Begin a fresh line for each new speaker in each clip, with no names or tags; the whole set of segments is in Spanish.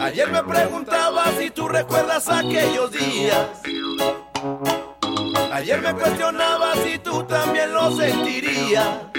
Ayer me preguntaba si tú recuerdas aquellos días. Ayer me cuestionaba si tú también lo sentirías.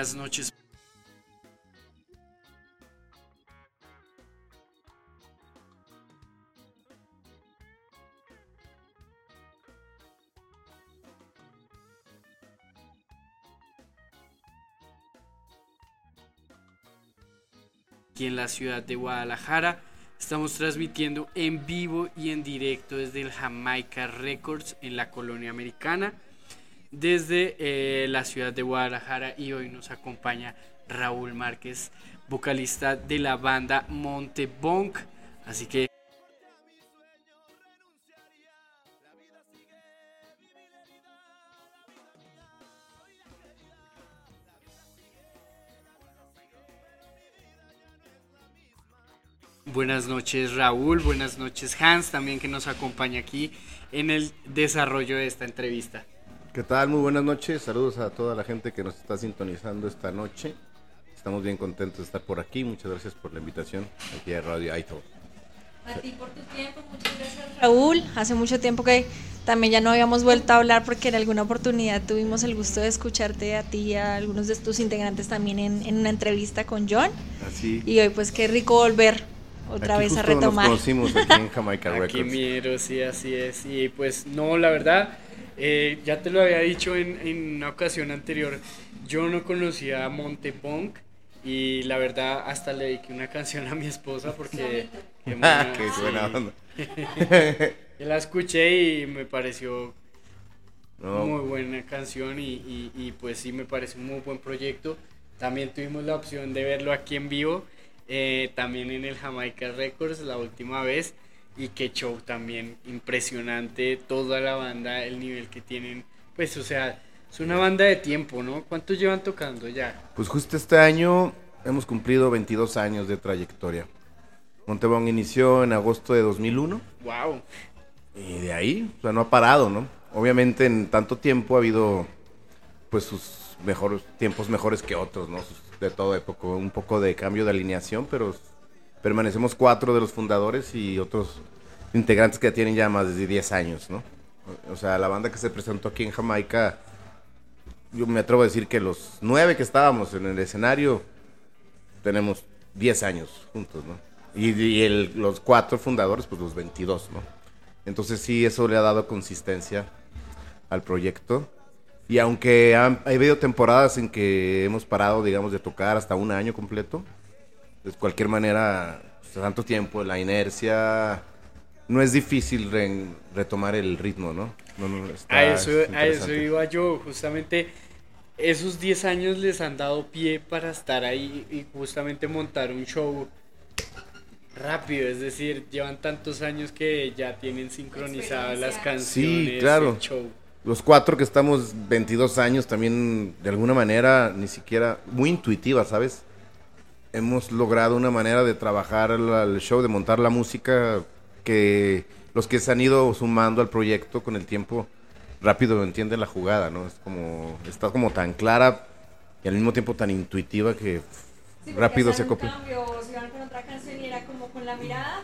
Buenas noches. Aquí en la ciudad de Guadalajara estamos transmitiendo en vivo y en directo desde el Jamaica Records en la colonia americana desde eh, la ciudad de Guadalajara y hoy nos acompaña Raúl Márquez, vocalista de la banda Montebonk. Así que Buenas noches Raúl, buenas noches Hans, también que nos acompaña aquí en el desarrollo de esta entrevista.
¿Qué tal? Muy buenas noches. Saludos a toda la gente que nos está sintonizando esta noche. Estamos bien contentos de estar por aquí. Muchas gracias por la invitación aquí a Radio Aito.
A ti por tu tiempo, muchas gracias Raúl. Hace mucho tiempo que también ya no habíamos vuelto a hablar porque en alguna oportunidad tuvimos el gusto de escucharte a ti y a algunos de tus integrantes también en, una entrevista con John.
Así.
Y hoy pues qué rico volver otra vez a retomar.
Nos conocimos aquí en Jamaica Records.
Aquí miro, sí, así es. Y pues no, la verdad eh, ya te lo había dicho en, una ocasión anterior, yo no conocía a Montepunk y la verdad hasta le dediqué una canción a mi esposa porque...
Qué, buena,
la escuché y me pareció muy buena canción y, y, pues sí me parece un muy buen proyecto. También tuvimos la opción de verlo aquí en vivo, eh, también en el Jamaica Records la última vez y qué show también impresionante, toda la banda, el nivel que tienen, pues o sea, es una banda de tiempo, ¿no? ¿Cuántos llevan tocando ya?
Pues justo este año hemos cumplido 22 años de trayectoria. Montebón inició en agosto de 2001.
Wow.
Y de ahí, o sea, no ha parado, ¿no? Obviamente en tanto tiempo ha habido pues sus mejores tiempos mejores que otros, ¿no? De todo época, un poco de cambio de alineación, pero permanecemos cuatro de los fundadores y otros integrantes que tienen ya más de 10 años, ¿no? O sea, la banda que se presentó aquí en Jamaica, yo me atrevo a decir que los nueve que estábamos en el escenario tenemos 10 años juntos, ¿no? Y, los cuatro fundadores, pues los 22, ¿no? Entonces sí, eso le ha dado consistencia al proyecto. Y aunque ha, ha temporadas en que hemos parado, digamos, de tocar hasta un año completo, de cualquier manera, pues, tanto tiempo, la inercia, no es difícil retomar el ritmo, ¿no?
a, eso, a eso iba yo, justamente esos 10 años les han dado pie para estar ahí y justamente montar un show rápido, es decir, llevan tantos años que ya tienen sincronizadas las canciones.
Sí, claro. show. Los cuatro que estamos 22 años también, de alguna manera, ni siquiera, muy intuitiva, ¿sabes? Hemos logrado una manera de trabajar el show, de montar la música que los que se han ido sumando al proyecto con el tiempo rápido entienden la jugada, ¿no? Es como está como tan clara y al mismo tiempo tan intuitiva que rápido se copia.
Cambio, si van con otra canción y era como con la mirada,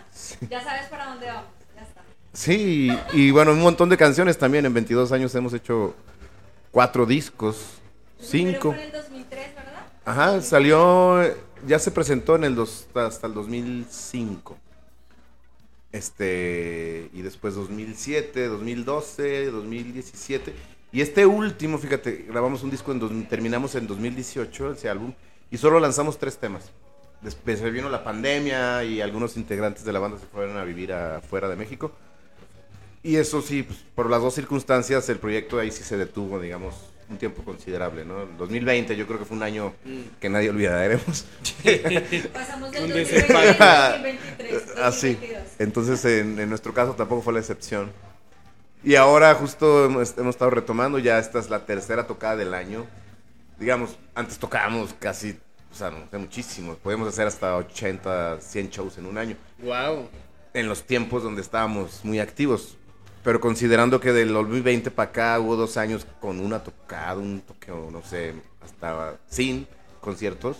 ya sabes para dónde vamos, ya está.
Sí, y, bueno, un montón de canciones también. En 22 años hemos hecho cuatro discos, cinco.
Fue en el 2003, ¿verdad?
Ajá, salió ya se presentó en el dos, hasta el 2005. Este, y después 2007, 2012, 2017. Y este último, fíjate, grabamos un disco, en terminamos en 2018, ese álbum, y solo lanzamos tres temas. Después vino la pandemia y algunos integrantes de la banda se fueron a vivir afuera de México. Y eso sí, pues, por las dos circunstancias, el proyecto ahí sí se detuvo, digamos, un tiempo considerable, ¿no? El 2020 yo creo que fue un año mm. que nadie olvidaremos.
Pasamos del 2023
Así. Entonces, en, nuestro caso tampoco fue la excepción. Y ahora justo hemos, estado retomando, ya esta es la tercera tocada del año. Digamos, antes tocábamos casi, o sea, no sé, muchísimo. Podíamos hacer hasta 80, 100 shows en un año.
Wow.
En los tiempos donde estábamos muy activos pero considerando que del 2020 para acá hubo dos años con una tocada, un toque, no sé, hasta sin conciertos.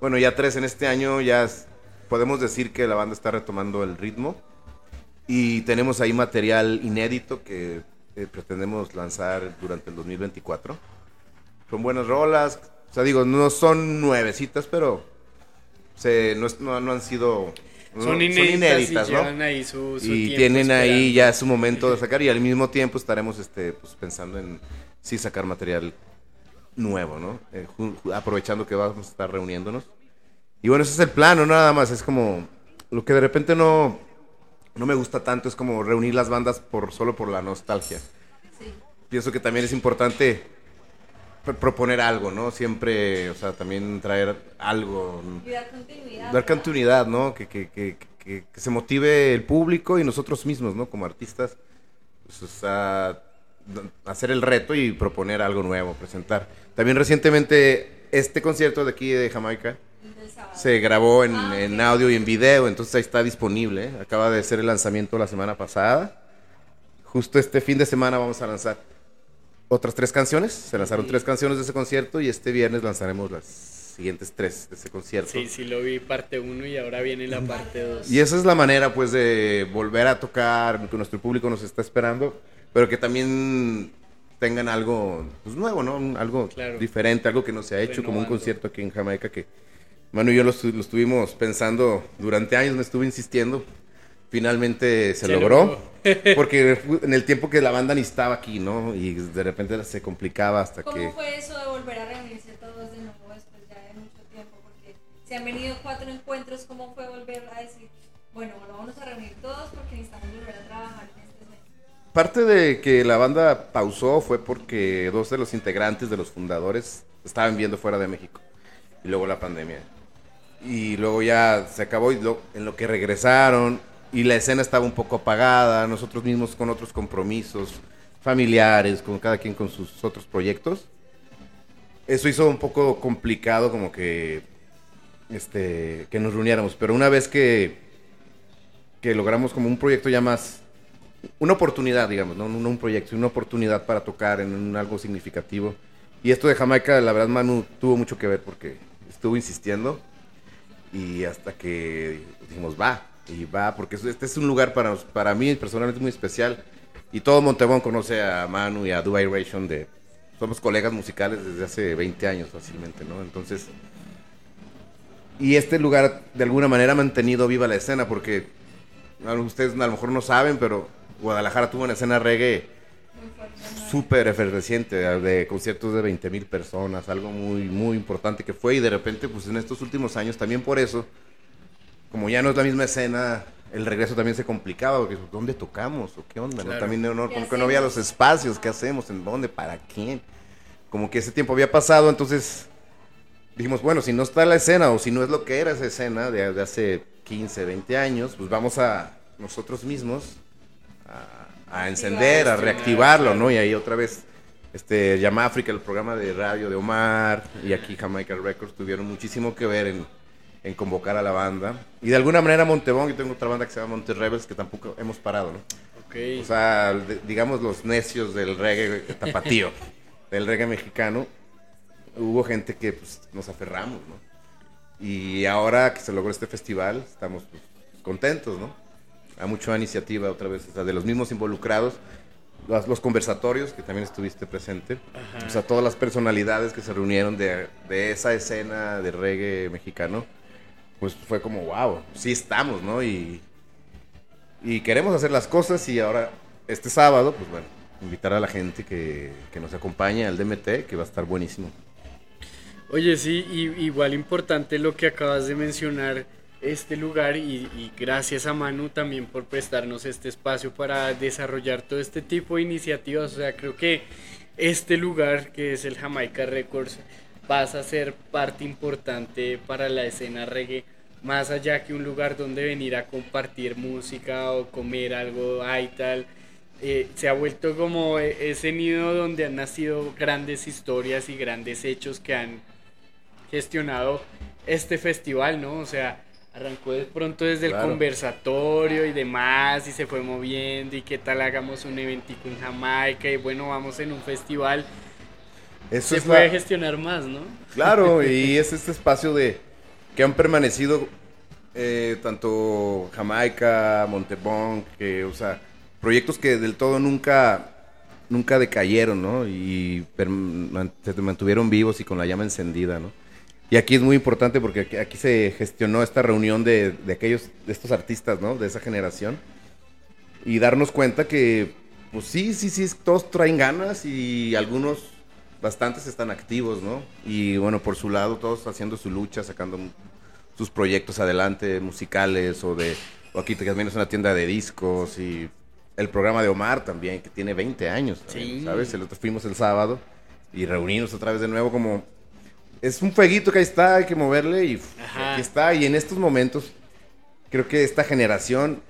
Bueno, ya tres en este año, ya podemos decir que la banda está retomando el ritmo. Y tenemos ahí material inédito que eh, pretendemos lanzar durante el 2024. Son buenas rolas, O sea, digo, no son nuevecitas, pero se, no, no- no han sido... no-
Son inéditas, y
¿no?
llevan ahí su, su
y tienen ahí ya su momento de sacar y al mismo tiempo estaremos este pues pensando en sí sacar material nuevo, ¿no? Eh, aprovechando que vamos a estar reuniéndonos. Y bueno, ese es el plan, no nada más, es como lo que de repente no no me gusta tanto es como reunir las bandas por solo por la nostalgia. Pienso que también es importante proponer algo, ¿no? Siempre, o sea, también traer algo,
Y dar continuidad.
dar continuidad, ¿no? Que, que, que, que- que se motive el público y nosotros mismos, ¿no? Como artistas, pues, o sea, hacer el reto y proponer algo nuevo, presentar. También recientemente este concierto de aquí de Jamaica se grabó en, en audio y en video, entonces ahí está disponible. ¿eh? Acaba de ser el lanzamiento la semana pasada. Justo este fin de semana vamos a lanzar otras tres canciones. Se lanzaron tres canciones de ese concierto y este viernes lanzaremos las siguientes tres de ese concierto.
Sí, sí lo vi parte 1 y ahora viene la parte 2.
Y esa es la manera, pues, de volver a tocar, que nuestro público nos está esperando, pero que también tengan algo pues, nuevo, ¿no? Algo
Claro.
diferente, algo que no se ha hecho, como un
Renovando.
concierto aquí en Jamaica que Manu y yo lo, estu- lo estuvimos pensando durante años, me estuve insistiendo. Finalmente se,
Se
logró,
logró.
porque en el tiempo que la banda ni estaba aquí, ¿no? Y de repente se complicaba hasta
¿Cómo
que...
fue eso de volver a reunirse todos de nuevo después ya de mucho tiempo? Porque se han venido cuatro encuentros, ¿cómo fue volver a decir, bueno, bueno, vamos a reunir todos porque necesitamos volver a trabajar en este mes?
Parte de que la banda pausó fue porque dos de los integrantes de los fundadores estaban viendo fuera de México. Y luego la pandemia. Y luego ya se acabó y lo- en lo que regresaron y la escena estaba un poco apagada, nosotros mismos con otros compromisos familiares, con cada quien con sus otros proyectos. Eso hizo un poco complicado como que este que nos reuniéramos, pero una vez que que logramos como un proyecto ya más una oportunidad, digamos, ¿no? un proyecto, una oportunidad para tocar en un algo significativo. Y esto de Jamaica, la verdad, Manu tuvo mucho que ver porque estuvo insistiendo y hasta que dijimos, va, y va, porque es- este es un lugar para, para mí personalmente muy especial. Y todo Montebón conoce a Manu y a Dubai Ration de... Somos colegas musicales desde hace 20 años fácilmente, ¿no? Entonces... Y este lugar de alguna manera ha mantenido viva la escena porque lo- ustedes a lo mejor no saben, pero Guadalajara tuvo una escena reggae súper efervesciente, de conciertos de 20 mil personas, algo muy, muy importante que fue y de repente, pues en estos últimos años, también por eso, como ya no es la misma escena, el regreso también se complicaba, porque ¿dónde tocamos? ¿O qué onda? no? También no, no-
¿Qué
como que no había los espacios, ¿qué hacemos? ¿En dónde? ¿Para quién? Como que ese tiempo había pasado, entonces dijimos, bueno, si no está la escena o si no es lo que era esa escena de, de hace 15, 20 años, pues vamos a nosotros mismos a, a encender, a reactivarlo, ¿no? Y ahí otra vez, este, Llama África, el programa de radio de Omar, y aquí Jamaica Records tuvieron muchísimo que ver en, en convocar a la banda. Y de alguna manera Montebón, yo tengo otra banda que se llama Monte Rebels, que tampoco hemos parado, ¿no?
Ok.
O sea, de- digamos los necios del reggae tapatío, del reggae mexicano, hubo gente que pues, nos aferramos, ¿no? Y ahora que se logró este festival, estamos pues, contentos, ¿no? Hay mucha iniciativa otra vez, o sea, de los mismos involucrados, los, los conversatorios, que también estuviste presente,
Ajá.
o sea, todas las personalidades que se reunieron de, de esa escena de reggae mexicano, pues fue como, wow, sí estamos, ¿no? Y, y queremos hacer las cosas y ahora, este sábado, pues bueno, invitar a la gente que, que nos acompañe al DMT, que va a estar buenísimo.
Oye, sí, y, igual importante lo que acabas de mencionar, este lugar, y, y gracias a Manu también por prestarnos este espacio para desarrollar todo este tipo de iniciativas. O sea, creo que este lugar, que es el Jamaica Records, pasa a ser parte importante para la escena reggae, más allá que un lugar donde venir a compartir música o comer algo ahí tal. eh, se ha vuelto como e- ese nido donde han nacido grandes historias y grandes hechos que han gestionado este festival, ¿no? O sea, arrancó de pronto desde el
Claro.
conversatorio y demás y se fue moviendo y qué tal hagamos un eventico en Jamaica y bueno, vamos en un festival.
Eso
se puede
la-
gestionar más, ¿no?
Claro, y es este espacio de que han permanecido eh, tanto Jamaica, Montebón, que, o sea, proyectos que del todo nunca nunca decayeron, ¿no? Y se mantuvieron vivos y con la llama encendida, ¿no? Y aquí es muy importante porque aquí, se gestionó esta reunión de, de, aquellos, de estos artistas, ¿no? De esa generación. Y darnos cuenta que, pues sí, sí, sí, todos traen ganas y algunos, bastantes están activos, ¿no? Y bueno, por su lado, todos haciendo su lucha, sacando sus proyectos adelante, musicales o de, o aquí también es una tienda de discos y el programa de Omar también, que tiene 20 años, ¿sabes? El otro fuimos el sábado y reunimos otra vez de nuevo como es un fueguito que ahí está, hay que moverle y aquí está. Y en estos momentos, creo que esta generación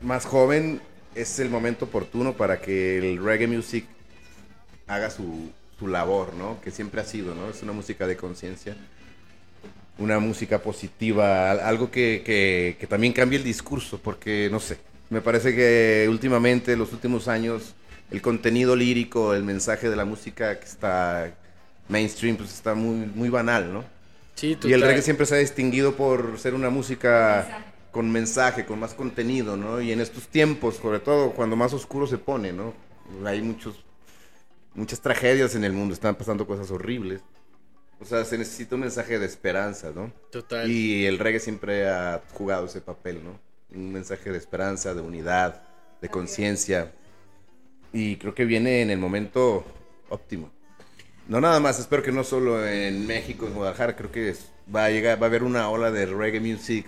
más joven es el momento oportuno para que el reggae music haga su, su labor, ¿no? Que siempre ha sido, ¿no? Es una música de conciencia, una música positiva, algo que, que, que también cambie el discurso, porque, no sé, me parece que últimamente, los últimos años, el contenido lírico, el mensaje de la música que está mainstream, pues está muy, muy banal, ¿no?
Sí,
Y el reggae siempre se ha distinguido por ser una música con mensaje, con más contenido, ¿no? Y en estos tiempos, sobre todo cuando más oscuro se pone, ¿no? Hay muchos, muchas tragedias en el mundo, están pasando cosas horribles. O sea, se necesita un mensaje de esperanza, ¿no?
Total.
Y el reggae siempre ha jugado ese papel, ¿no? Un mensaje de esperanza, de unidad, de conciencia. Y creo que viene en el momento óptimo. No nada más, espero que no solo en México, en Guadalajara, creo que va a llegar, va a haber una ola de reggae music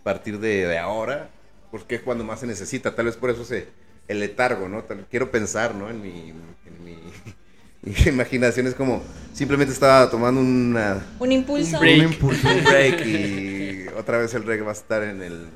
a partir de, ahora, porque es cuando más se necesita, tal vez por eso se, el letargo, ¿no? quiero pensar, ¿no? En mi, en mi, imaginación es como, simplemente estaba tomando una...
Un impulso.
Un, break. un impulso, un break y otra vez el reggae va a estar en el,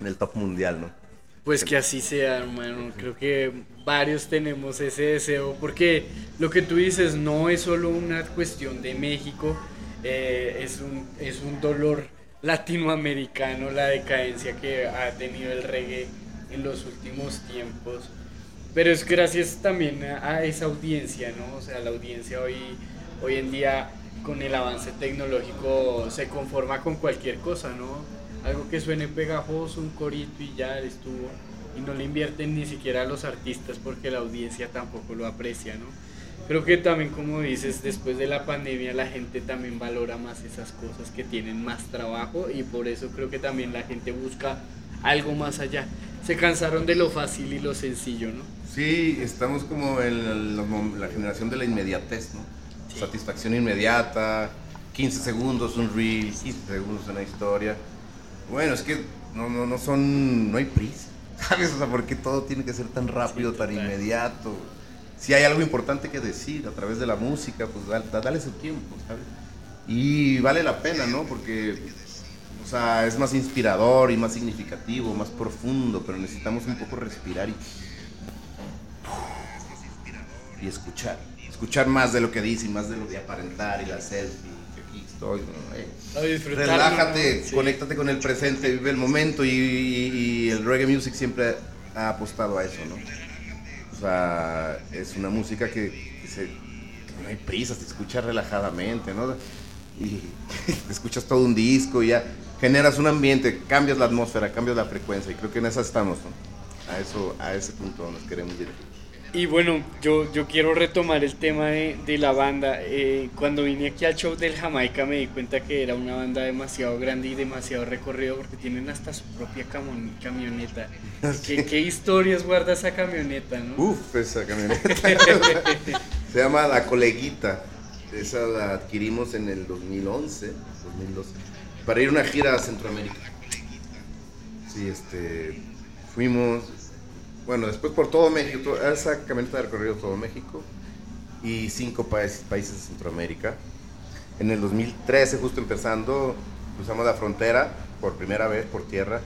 en el top mundial, ¿no?
Pues que así sea, hermano. Creo que varios tenemos ese deseo, porque lo que tú dices no es solo una cuestión de México, eh, es, un, es un dolor latinoamericano la decadencia que ha tenido el reggae en los últimos tiempos. Pero es gracias también a, esa audiencia, ¿no? O sea, la audiencia hoy, hoy en día con el avance tecnológico se conforma con cualquier cosa, ¿no? algo que suene pegajoso, un corito y ya estuvo. Y no le invierten ni siquiera a los artistas porque la audiencia tampoco lo aprecia, ¿no? Creo que también, como dices, después de la pandemia la gente también valora más esas cosas que tienen más trabajo y por eso creo que también la gente busca algo más allá. Se cansaron de lo fácil y lo sencillo, ¿no?
Sí, estamos como en la, generación de la inmediatez, ¿no? Satisfacción inmediata, 15 segundos un reel, 15 segundos una historia bueno, es que no, no, no son, no hay prisa, ¿sabes? O sea, ¿por qué todo tiene que ser tan rápido, tan inmediato? Si hay algo importante que decir a través de la música, pues dale, su tiempo, ¿sabes? Y vale la pena, ¿no? Porque, sea, es más inspirador y más significativo, más profundo, pero necesitamos un poco respirar y, y escuchar. Escuchar más de lo que dice y más de lo de aparentar y la selfie Relájate, conéctate con el presente, vive el momento y, el reggae music siempre ha apostado a eso, ¿no? O sea, es una música que, no hay prisa, te escuchas relajadamente, ¿no? Y te escuchas todo un disco y ya generas un ambiente, cambias la atmósfera, cambias la frecuencia y creo que en esa estamos, ¿no? A eso, a ese punto nos queremos dirigir.
Y bueno, yo, yo quiero retomar el tema de, de la banda. Eh, cuando vine aquí al show del Jamaica me di cuenta que era una banda demasiado grande y demasiado recorrido porque tienen hasta su propia camioneta. ¿Qué, ¿Qué, historias guarda esa camioneta? ¿no?
Uf, esa camioneta. Se llama La Coleguita. Esa la adquirimos en el 2011, 2012, para ir a una gira a Centroamérica. Sí, este, fuimos, bueno, después por todo México, esa camioneta ha recorrido todo México y cinco países, de Centroamérica. En el 2013, justo empezando, cruzamos la frontera por primera vez por tierra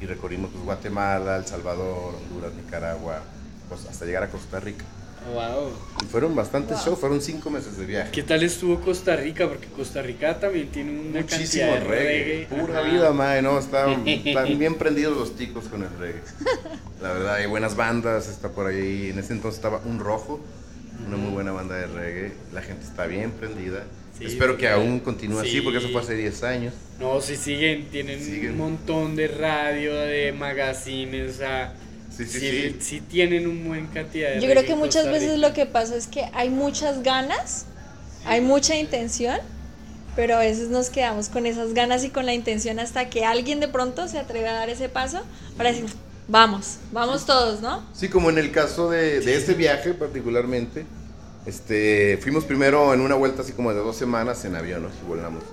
y recorrimos pues, Guatemala, El Salvador, Honduras, Nicaragua, pues, hasta llegar a Costa Rica.
Wow.
Y fueron bastantes shows, fueron cinco meses de viaje.
¿Qué tal estuvo Costa Rica? Porque Costa Rica también tiene una Muchísimo cantidad de reggae.
Pura vida, mae, no, están, bien prendidos los ticos con el reggae. La verdad, hay buenas bandas, está por ahí. En ese entonces estaba Un Rojo, una muy buena banda de reggae. La gente está bien prendida. Espero que aún continúe así, porque eso fue hace 10 años.
No, sí siguen, tienen un montón de radio, de magazines, o sea
Sí, sí,
sí,
sí.
sí tienen un buen cantidad de
Yo creo que muchas veces lo que pasa es que hay muchas ganas, hay mucha intención, pero a veces nos quedamos con esas ganas y con la intención hasta que alguien de pronto se atreve a dar ese paso para decir, vamos, vamos todos, ¿no?
Sí, como en el caso de, de este viaje particularmente, este, fuimos primero en una vuelta así como de dos semanas en avión, ¿no? Y volamos.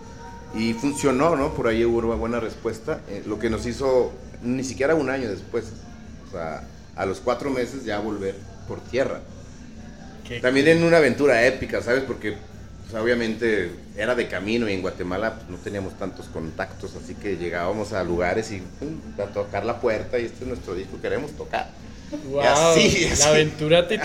Y funcionó, ¿no? Por ahí hubo una buena respuesta, eh, lo que nos hizo ni siquiera un año después, a los cuatro meses ya volver por tierra.
Qué
También en una aventura épica, ¿sabes? Porque pues, obviamente era de camino y en Guatemala pues, no teníamos tantos contactos, así que llegábamos a lugares y pum, a tocar la puerta y este es nuestro disco, queremos tocar.
Wow,
así, así.
la aventura te,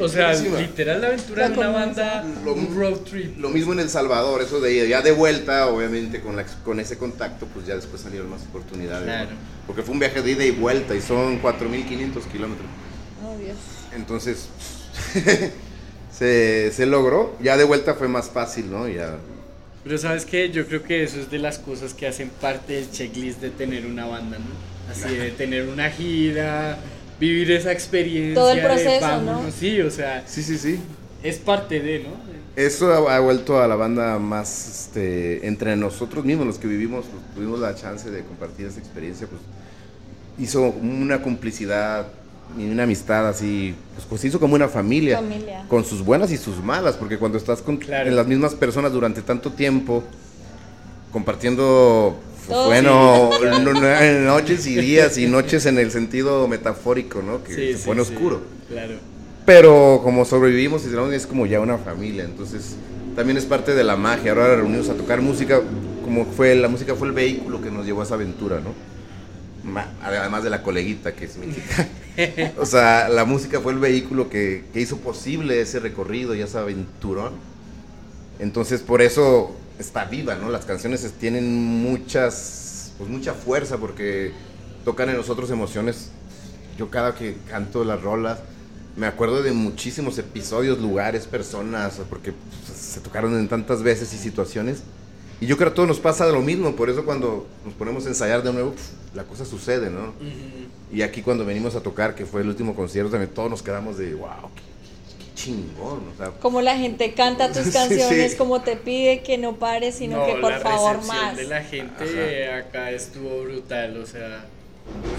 o sea, literal la aventura de una banda,
Lo-
un road trip.
Lo mismo en El Salvador, eso de ya de vuelta, obviamente con, la, con ese contacto, pues ya después salieron más oportunidades. ¿no?
Claro.
Porque fue un viaje de ida y vuelta y son 4.500 kilómetros.
Oh, Dios.
Entonces, se, se logró. Ya de vuelta fue más fácil, ¿no? Ya,
Pero sabes que yo creo que eso es de las cosas que hacen parte del checklist de tener una banda, ¿no? Así de tener una gira, vivir esa experiencia.
Todo el
de
proceso,
vámonos.
¿no?
Sí, o sea,
sí, sí, sí.
es parte de, ¿no?
Eso ha, ha vuelto a la banda más este, entre nosotros mismos, los que vivimos, pues, tuvimos la chance de compartir esa experiencia, pues hizo una complicidad y una amistad así, pues, pues, se hizo como una familia,
Familia.
con sus buenas y sus malas, porque cuando estás con
Claro.
en las mismas personas durante tanto tiempo, compartiendo,
Todo.
bueno, no- no- noches y días y noches en el sentido metafórico, ¿no? Que
Sí,
se
sí,
pone
sí,
oscuro.
Claro.
Pero como sobrevivimos y es como ya una familia, entonces también es parte de la magia. Ahora reunimos a tocar música, como fue la música fue el vehículo que nos llevó a esa aventura, ¿no? Además de la coleguita que es mi chica. O sea, la música fue el vehículo que, que hizo posible ese recorrido y esa aventurón. Entonces por eso está viva, ¿no? Las canciones es- tienen muchas, pues mucha fuerza porque tocan en nosotros emociones. Yo cada que canto las rolas, me acuerdo de muchísimos episodios, lugares, personas, porque pues, se tocaron en tantas veces y situaciones. Y yo creo que a todos nos pasa lo mismo, por eso cuando nos ponemos a ensayar de nuevo, pf, la cosa sucede, ¿no? Y aquí cuando venimos a tocar, que fue el último concierto, también todos nos quedamos de, wow, chingón, o sea,
Como la gente canta tus canciones,
sí.
como te pide que no pares, sino
No,
que por
la
favor más.
de la gente acá estuvo brutal, o sea,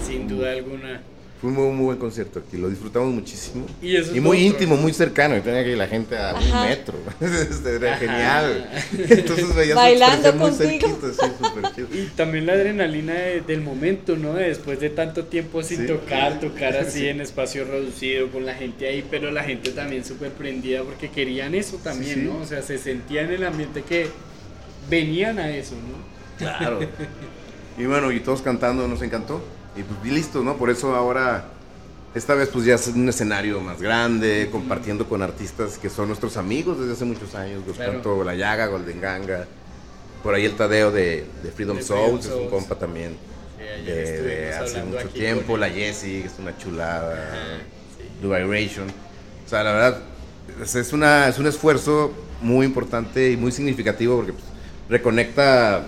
sin duda alguna.
Fue un muy, muy buen concierto aquí, lo disfrutamos muchísimo.
Y eso
muy
otro,
íntimo,
¿no?
muy cercano, y tenía que ir la gente a un metro, Este, era
Ajá.
genial. Entonces veías la
Bailando
muy
contigo.
cerquita, sí, súper chido.
Y también la adrenalina de- del momento, ¿no? De Después de tanto tiempo sin
Sí.
tocar, tocar así
Sí.
en espacio reducido con la gente ahí, pero la gente también súper prendida porque querían eso también,
Sí, sí.
¿no? O sea, se sentían en el ambiente que venían a eso, ¿no?
Claro. Y bueno, y todos cantando, nos encantó. Y pues listo, ¿no? Por eso ahora, esta vez pues ya es un escenario más grande, compartiendo con artistas que son nuestros amigos desde hace muchos años. Los
Claro.
canto La Llaga, Golden Ganga. Por ahí el Tadeo de, de Freedom
De
Souls,
Freedom
es un compa también.
Ayer
De, de hace mucho tiempo, la. Jessie, que es una chulada.
Ajá, sí.
Blue Vibration. O sea, la verdad, es, es una, es un esfuerzo muy importante y muy significativo porque pues, reconecta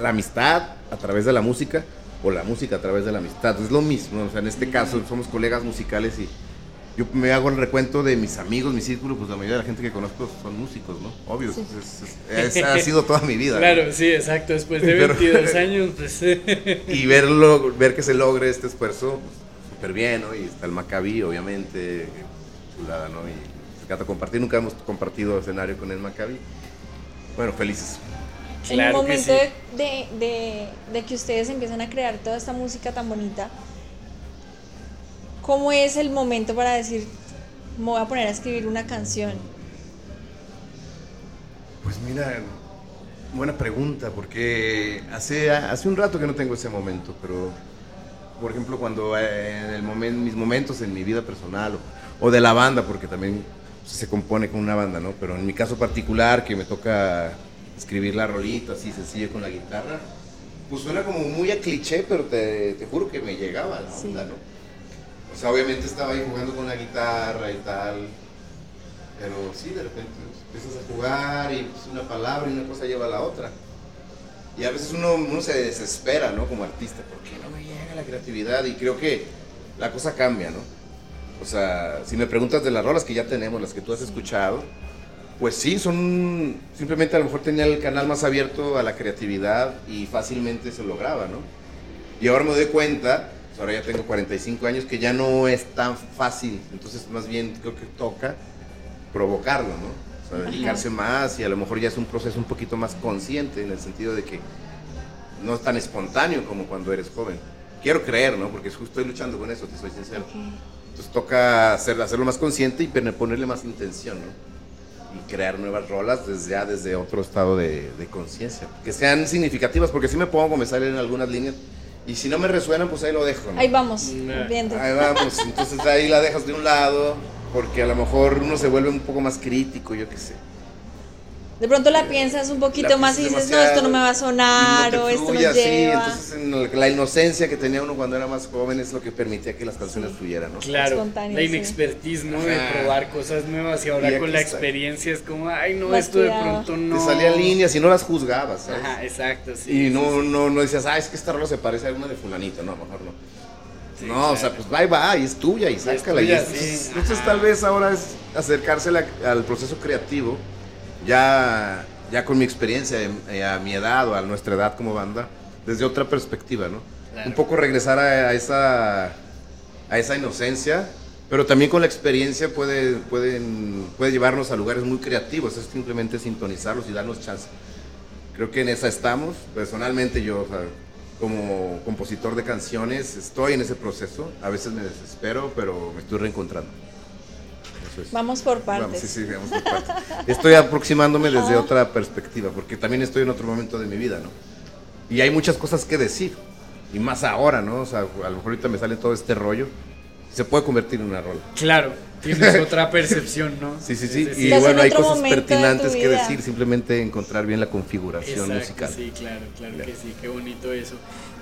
la amistad a través de la música o la música a través de la amistad. Es lo mismo, o sea, en este caso somos colegas musicales y yo me hago el recuento de mis amigos, mi círculo, pues la mayoría de la gente que conozco son músicos, ¿no? Obvio, es- es- es- ha sido toda mi vida. ¿no?
Claro, sí, exacto. Después de
Pero-
22 años, pues.
y verlo, ver que se logre este esfuerzo, pues, súper bien, ¿no? Y está el Maccabi, obviamente, chulada, ¿no? Y se encanta compartir, nunca hemos compartido escenario con el Maccabi. Bueno, felices.
En
Claro
el
que
momento
sí.
de, de- de que ustedes empiezan a crear toda esta música tan bonita, ¿cómo es el momento para decir, me voy a poner a escribir una canción?
Pues mira, buena pregunta, porque hace, hace un rato que no tengo ese momento, pero por ejemplo cuando eh, en el momen- mis momentos en mi vida personal o, o de la banda, porque también se compone con una banda, ¿no? Pero en mi caso particular, que me toca escribir la rolita así sencillo con la guitarra, pues suena como muy a cliché, pero te, te juro que me llegaba la
Sí.
onda, ¿no? O sea, obviamente estaba ahí jugando con la guitarra y tal, pero sí, de repente empiezas a jugar y pues, una palabra y una cosa lleva a la otra. Y a veces uno, uno se desespera, ¿no? Como artista, ¿por qué no me llega la creatividad? Y creo que la cosa cambia, ¿no? O sea, si me preguntas de las rolas que ya tenemos, las que tú has escuchado, pues sí, son. Simplemente a lo mejor tenía el canal más abierto a la creatividad y fácilmente se lograba, ¿no? Y ahora me doy cuenta, pues ahora ya tengo 45 años, que ya no es tan fácil. Entonces, más bien creo que toca provocarlo, ¿no? O sea, dedicarse más y a lo mejor ya es un proceso un poquito más consciente en el sentido de que no es tan espontáneo como cuando eres joven. Quiero creer, ¿no? Porque justo estoy luchando con eso, te soy sincero. Entonces toca hacer, hacerlo más consciente y ponerle más intención, ¿no? Y crear nuevas rolas desde ya desde otro estado de, de conciencia. Que sean significativas, porque si me pongo, me salen algunas líneas y si no me resuenan, pues ahí lo dejo. ¿no?
Ahí vamos,
Nah.
viendo.
Ahí vamos, entonces ahí la dejas de un lado, porque a lo mejor uno se vuelve un poco más crítico, yo qué sé.
De pronto la piensas un poquito
La
más y dices, no, esto no me va a sonar
y no
o esto
así,
lleva.
entonces en la inocencia que tenía uno cuando era más joven es lo que permitía que las canciones fluyeran, ¿no?
Claro,
Espontáneo,
la
sí.
inexpertise, ¿no? De probar cosas nuevas y ahora
Y
con la
está.
experiencia es como, ay, no,
Más
esto de pronto no.
Te salían líneas y no las juzgabas, ¿sabes?
Ajá, exacto, sí.
Y no, no, no decías, ah, es que esta rola se parece a una de fulanito, no, mejor no.
Sí,
no, o sea,
claro.
pues va y va, y es tuya, y sácala. y
tuya,
entonces,
sí,
entonces
ajá.
tal vez ahora es acercarse a la- al proceso creativo, ya, ya con mi experiencia, eh, a mi edad o a nuestra edad como banda, desde otra perspectiva, ¿no?
Claro.
Un poco regresar a, a esa, a esa inocencia, pero también con la experiencia puede, pueden, puede llevarnos a lugares muy creativos, es simplemente sintonizarlos y darnos chance. Creo que en esa estamos. Personalmente yo, o sea, como compositor de canciones, estoy en ese proceso. A veces me desespero, pero me estoy reencontrando. Eso es.
Vamos por
Vamos,
partes.
sí, sí, vamos por partes. Estoy aproximándome desde otra perspectiva, porque también estoy en otro momento de mi vida, ¿no? Y hay muchas cosas que decir, y más ahora, ¿no? O sea, a lo mejor ahorita me sale todo este rollo, se puede convertir en una rola.
Claro, tienes otra percepción, ¿no?
Sí, sí, sí. Y bueno, hay cosas
momento de
pertinentes que decir, simplemente encontrar bien la configuración
Exacto,
musical.
Sí, claro, claro
Ya.
que sí, qué bonito eso.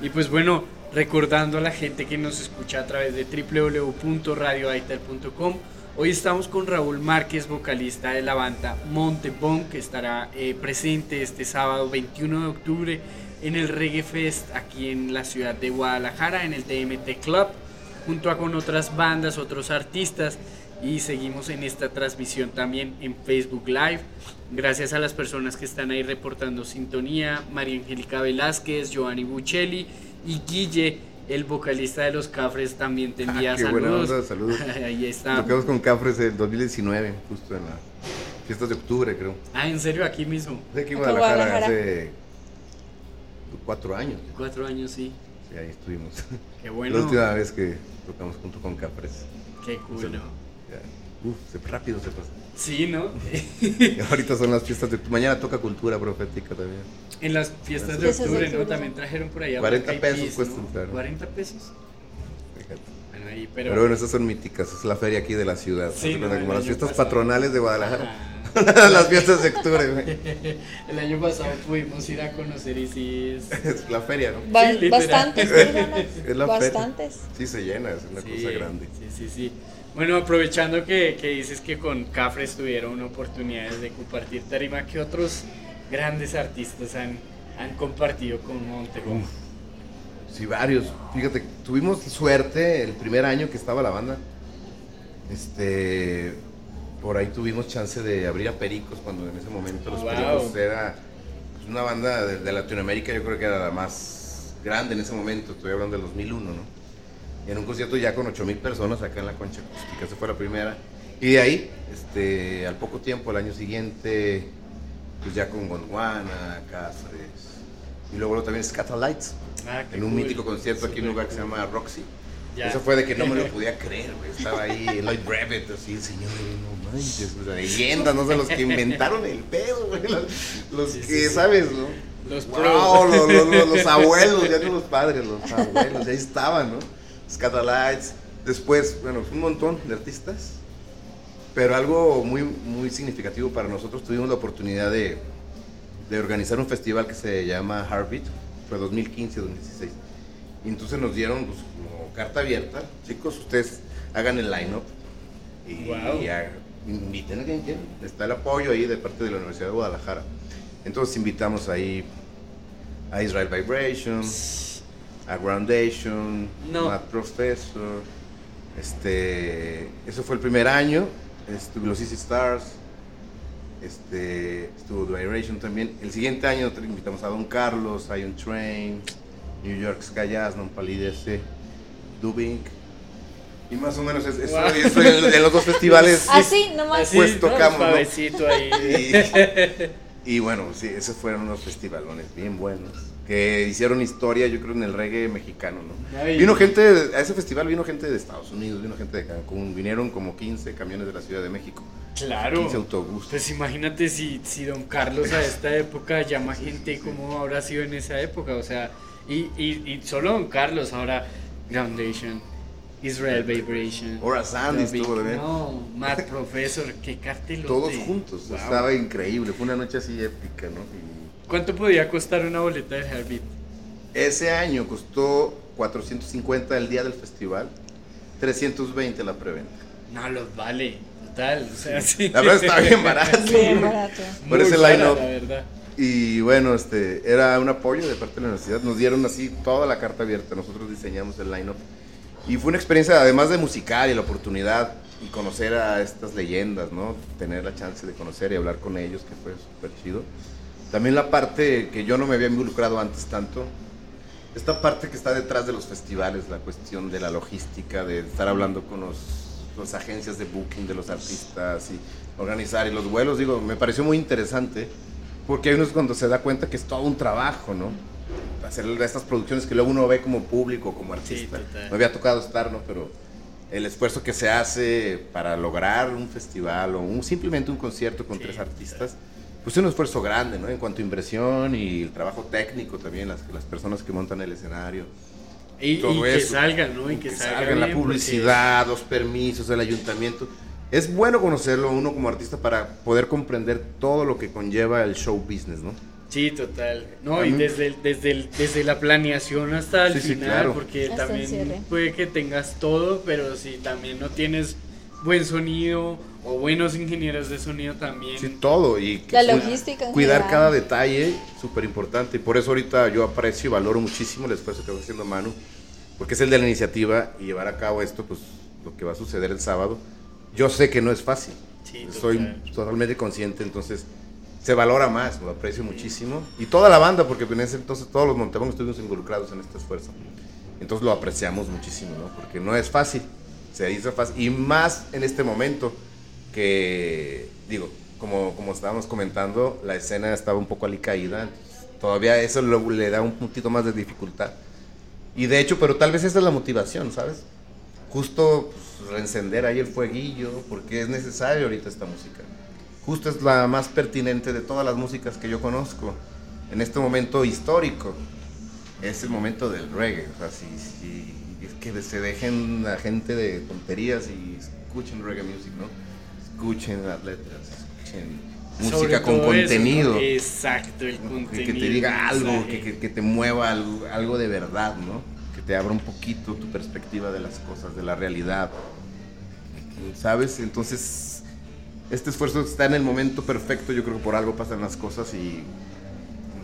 Y pues bueno, recordando a la gente que nos escucha a través de www.radioaital.com, hoy estamos con Raúl Márquez, vocalista de la banda Montebón, que estará eh, presente este sábado 21 de octubre en el Reggae Fest aquí en la ciudad de Guadalajara, en el TMT Club, junto a con otras bandas, otros artistas y seguimos en esta transmisión también en Facebook Live. Gracias a las personas que están ahí reportando sintonía, María Angélica Velázquez, Giovanni Buccelli y Guille, el vocalista de los Cafres, también te envía
Ah, qué buena
saludos.
onda, saludos.
ahí está.
Tocamos con Cafres en 2019, justo en las fiestas de octubre, creo.
Ah, en serio, aquí mismo.
De aquí en Guadalajara,
Guadalajara.
hace cuatro años.
Cuatro años, sí.
Sí, ahí estuvimos.
Qué
La
bueno.
última vez que tocamos junto con Cafres.
Qué cool.
Uf, rápido se pasa.
Sí, ¿no?
Ahorita son las fiestas de Mañana toca cultura profética también.
en las fiestas de octubre, ¿no? También trajeron por allá
40
Black Eyed
pesos
Peas,
cuesta
¿no?
entrar.
40 pesos.
Fíjate.
Bueno, ahí,
Pero,
pero.
bueno, esas son míticas, es la feria aquí de la ciudad.
Sí,
¿no? como las fiestas
pasado.
patronales de Guadalajara.
Ajá.
las fiestas de octubre, güey.
El año pasado pudimos ir a conocer y sí es...
Es la feria, ¿no?
Ba-
Sí,
bastantes personas.
Es la feria.
bastantes.
Sí se llena, es una
sí,
cosa grande.
Sí, sí, sí. Bueno, aprovechando que, que dices que con Cafres tuvieron oportunidades de compartir tarima, ¿qué otros grandes artistas han, han compartido con Montebón?
Sí, varios. Fíjate, tuvimos suerte el primer año que estaba la banda. Este, por ahí tuvimos chance de abrir a Pericos cuando en ese momento los
Wow.
Pericos era pues, una banda de, de Latinoamérica, yo creo que era la más grande en ese momento, estoy hablando del 2001, ¿no? En un concierto ya con 8000 personas acá en la concha acústica, esa fue la primera. Y de ahí, este, al poco tiempo, el año siguiente, pues ya con Gondwana, Cáceres. Y luego, luego también Scatalites,
Ah,
en un
cool.
mítico concierto aquí en un lugar que se llama Roxy.
Ya.
Eso fue de que no me lo podía creer, güey. Estaba ahí Lloyd Brevet, así, el señor, no manches, o sea, leyendas, no sé, los que inventaron el pedo, güey. Los, los
Sí, sí,
que,
sí.
¿sabes, no?
Los
Wow, los- los- los abuelos, ya no los padres, los abuelos, ahí estaban, ¿no? Scatalites. Después, bueno, un montón de artistas. Pero algo muy, muy significativo para nosotros, tuvimos la oportunidad de, de organizar un festival que se llama Heartbeat, fue 2015-2016. Y entonces nos dieron pues, como carta abierta, chicos, ustedes hagan el line-up y,
Wow.
y hagan- inviten a quien quieran. Está el apoyo ahí de parte de la Universidad de Guadalajara. Entonces invitamos ahí a Israel Vibrations, a Groundation,
No.
Mad Professor, Este, eso fue el primer año. Estuvo los Easy Stars. Este, estuvo Duration también. El siguiente año invitamos a Don Carlos, Ion Train, New York Sky Jazz, Non Palidece, Dubink. Y más o menos es, eso,
Wow.
eso en, en los dos festivales.
Así, nomás.
Así,
Pues tocamos, ¿no?
Ahí.
Y, y bueno, sí, esos fueron unos festivalones bien buenos. Que hicieron historia, yo creo, en el reggae mexicano, ¿no?
Ay.
Vino gente, a ese festival vino gente de Estados Unidos, vino gente de Cancún, vinieron como 15 camiones de la Ciudad de México,
Claro.
15 autobuses.
Pues imagínate si, si Don Carlos a esta época llama gente como habrá sido en esa época, o sea, y, y, y solo Don Carlos, ahora Groundation, Israel Vibration.
Ahora Sandy estuvo de
No, Matt Professor, qué cartelote.
Todos juntos,
Wow.
estaba increíble, fue una noche así épica, ¿no? Y
¿Cuánto podía costar una boleta de Heartbeat?
ese año costó 450 el día del festival, 320 la preventa.
No los vale, total, o sea, sí.
La verdad estaba bien barato.
Bien barato.
Por ese.
La verdad.
Y bueno, este, era un apoyo de parte de la universidad. Nos dieron así toda la carta abierta. Nosotros diseñamos el line-up. Y fue una experiencia, además de musical y la oportunidad y conocer a estas leyendas, ¿no? Tener la chance de conocer y hablar con ellos, que fue súper chido. También la parte que yo no me había involucrado antes tanto. Esta parte que está detrás de los festivales, la cuestión de la logística, de estar hablando con los, las agencias de booking de los artistas y organizar y los vuelos, digo, me pareció muy interesante porque hay unos cuando se da cuenta que es todo un trabajo, ¿no? Hacer estas producciones que luego uno ve como público, como artista. Me había tocado estar, ¿no? Pero el esfuerzo que se hace para lograr un festival o un, simplemente un concierto con
Sí,
tres
total.
Pues es un esfuerzo grande, ¿no? En cuanto a inversión y el trabajo técnico también, las, las personas que montan el escenario.
Y, y
todo
que
eso.
salgan, ¿no? Y que,
que
salgan
salgan la
bien, porque-
publicidad, los permisos, el ayuntamiento. Es bueno conocerlo uno como artista para poder comprender todo lo que conlleva el show business, ¿no?
Sí, total. No, y desde, el- desde, el- desde la planeación hasta el
Sí, sí,
final,
claro.
porque
Hasta
también puede que tengas todo, pero si también no tienes buen sonido o buenos ingenieros de sonido también.
Sí, todo. Y
La logística en
Cuidar cada detalle, súper importante. Y por eso ahorita yo aprecio y valoro muchísimo el esfuerzo que está haciendo Manu, porque es el de la iniciativa y llevar a cabo esto, pues lo que va a suceder el sábado. Yo sé que no es fácil.
Sí,
Soy
total.
totalmente consciente, entonces se valora más, lo aprecio muchísimo. Y toda la banda, porque en ese entonces todos los Montebón estuvimos involucrados en este esfuerzo. Entonces lo apreciamos muchísimo, ¿no? Porque no es fácil, se dice fácil. Y más en este momento que, digo, como, como estábamos comentando, la escena estaba un poco alicaída. todavía eso lo- le da un puntito más de dificultad. Y de hecho, pero tal vez esa es la motivación, ¿sabes? Justo pues, reencender ahí el fueguillo, porque es necesario ahorita esta música. Justo es la más pertinente de todas las músicas que yo conozco en este momento histórico. Es el momento del reggae. O sea, si, si- es que se dejen la gente de tonterías y escuchen reggae music, ¿no? Escuchen las letras, escuchen música con
eso,
contenido.
¿no? Exacto, el
Que-
contenido.
que te diga algo, que, que- que te mueva algo, algo de verdad, ¿no? Que te abra un poquito tu perspectiva de las cosas, de la realidad. ¿Sabes? Entonces, este esfuerzo está en el momento perfecto. Yo creo que por algo pasan las cosas y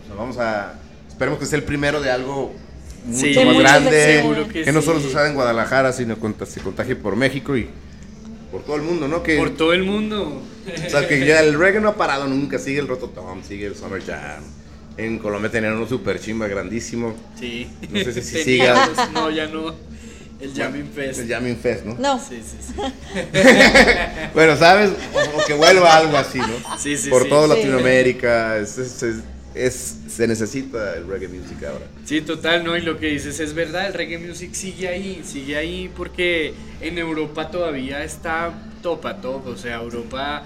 o sea, vamos a. Esperemos que sea el primero de algo mucho
Sí,
más grande.
Seguro que
Que no
sí.
solo suceda en Guadalajara, sino que se contagie por México y por todo el mundo, ¿no? Que,
Por todo el mundo.
o sea, que ya el reggae no ha parado nunca, sigue el Rototom, sigue el Summer Jam. En Colombia tenían uno super chimba grandísimo.
Sí.
No sé si- si siga.
No, ya no. El Jamming Fest.
El Jamming Fest, ¿no?
No,
Sí, sí, sí.
Bueno, ¿sabes? Como que vuelva algo así, ¿no?
Sí, sí,
Por
sí.
toda
Sí.
Latinoamérica. Es, es- es- es- se necesita el reggae music ahora.
Sí, total, ¿no? Y lo que dices es verdad, el reggae music sigue ahí, sigue ahí porque en Europa todavía está top a top, o sea, Europa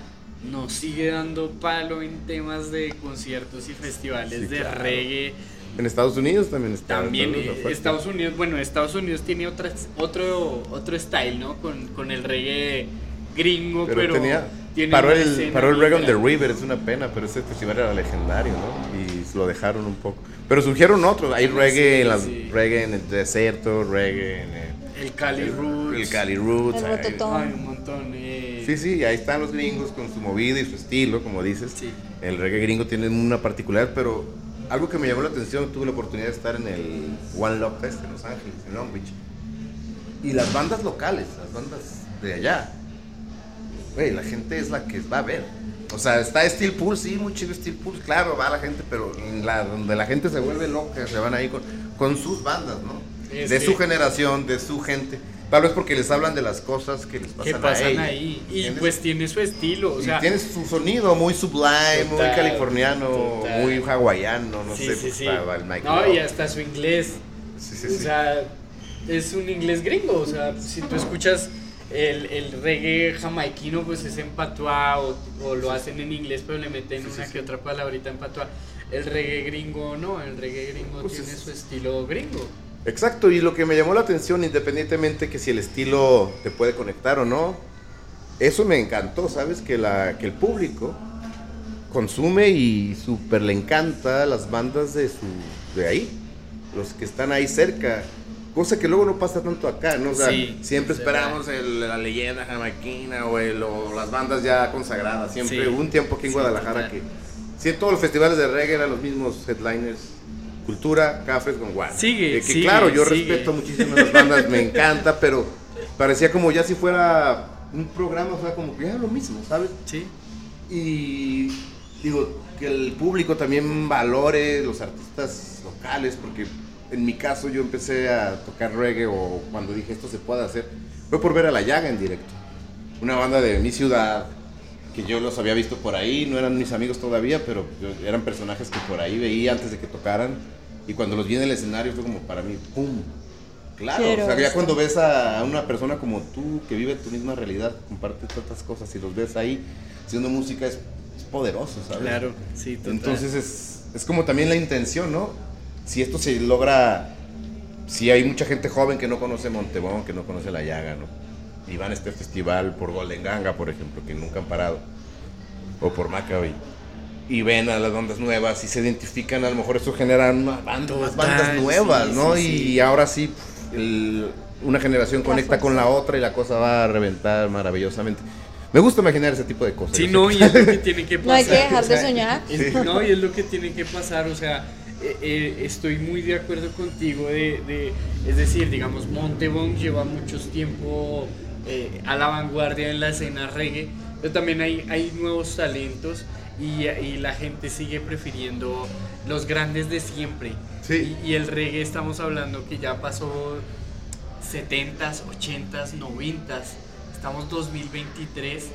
nos sigue dando palo en temas de conciertos y festivales
Sí,
de
claro.
reggae.
En Estados Unidos también está.
También. Estados Unidos, bueno, Estados Unidos tiene otra, otro, otro style, ¿no? Con, con el reggae gringo, pero,
Pero, tenía.
tiene
Paró el, paró el reggae on the. River, es una pena, pero ese festival era legendario, ¿no? Y lo dejaron un poco. Pero surgieron otros. Hay
Sí,
reggae, en las,
sí.
reggae en el desierto, reggae en el.
El Cali Roots.
El Cali Roots.
El
hay-
Rototom.
Ay, un montón. eh.
Sí, sí, ahí están los gringos con su movida y su estilo, como dices.
Sí.
El reggae gringo tiene una particularidad, pero algo que me llamó la atención, tuve la oportunidad de estar en el One Love Fest en Los Ángeles, en Long Beach. Y las bandas locales, las bandas de allá, güey, la gente es la que va a ver. O sea, está Steel Pulse, sí, muy chido Steel Pulse, claro, va la gente, pero la, donde la gente se vuelve loca, se van ahí con, con sus bandas, ¿no? De su generación, de su gente. Tal vez porque les hablan de las cosas que les
que
pasan,
pasan
a
ahí. Y
¿entiendes?
pues tiene su estilo, o
Y
sea,
tiene su sonido muy sublime, muy californiano,
total.
muy hawaiano, no
sí,
sé,
sí,
pues,
sí.
para el Mike
No,
Love.
y hasta su inglés, o sea, es un inglés gringo, o sea, si tú escuchas el, el reggae jamaiquino, pues es en patuá o, o lo hacen en inglés, pero le meten
Sí,
una
sí.
que otra palabrita en patuá. El reggae gringo no, el reggae gringo
Pues
tiene
es-
su estilo gringo.
Exacto, y lo que me llamó la atención, independientemente que si el estilo te puede conectar o no, eso me encantó, ¿sabes? Que, la, que el público consume y súper le encanta las bandas de, su, de ahí, los que están ahí cerca, cosa que luego no pasa tanto acá, ¿no? O sea,
Sí,
siempre
es
esperamos el- la leyenda jamaiquina o, el- o las bandas ya consagradas, siempre
Sí,
hubo un tiempo aquí en
sí,
Guadalajara que... Sí, en todos los festivales de reggae eran los mismos headliners. Cultura, Cafés con Guan.
Sigue,
Eh, que
sigue,
claro, yo
sigue.
respeto muchísimo las bandas, me encanta, pero parecía como ya si fuera un programa, o sea, como que ya lo mismo, ¿sabes?
Sí.
Y digo, que el público también valore los artistas locales, porque en mi caso yo empecé a tocar reggae o cuando dije esto se puede hacer, fue por ver a La Llaga en directo. Una banda de mi ciudad, que yo los había visto por ahí, no eran mis amigos todavía, pero eran personajes que por ahí veía antes de que tocaran. Y cuando los vi en el escenario fue como para mí, ¡pum! Claro,
Quiero
o sea, ya
esto.
cuando ves a una persona como tú, que vive tu misma realidad, comparte tantas cosas y los ves ahí haciendo música, es, es poderoso, ¿sabes?
Claro, sí, total.
Entonces es, es como también la intención, ¿no? Si esto se logra, si hay mucha gente joven que no conoce Montebón, que no conoce La Llaga, ¿no? Y van a este festival por Golden Ganga, por ejemplo, que nunca han parado, o por Maccabi, y ven a las bandas nuevas y se identifican, a lo mejor eso genera una banda, unas
Total,
bandas nuevas,
sí,
¿no?
sí,
y
sí.
ahora sí, el- una generación conecta con la otra y la cosa va a reventar maravillosamente. Me gusta imaginar ese tipo de cosas.
Sí, no, y es lo que tiene que pasar.
No hay que dejar
o
de
sea,
soñar.
es- No, y es lo que tiene que pasar, o sea, eh, eh, estoy muy de acuerdo contigo de, de- es decir, digamos, Montebón lleva mucho tiempo eh, a la vanguardia en la escena reggae, pero también hay, hay nuevos talentos y, y la gente sigue prefiriendo los grandes de siempre.
Sí.
Y, y el reggae estamos hablando que ya pasó 70s, 80s, 90s, estamos 2023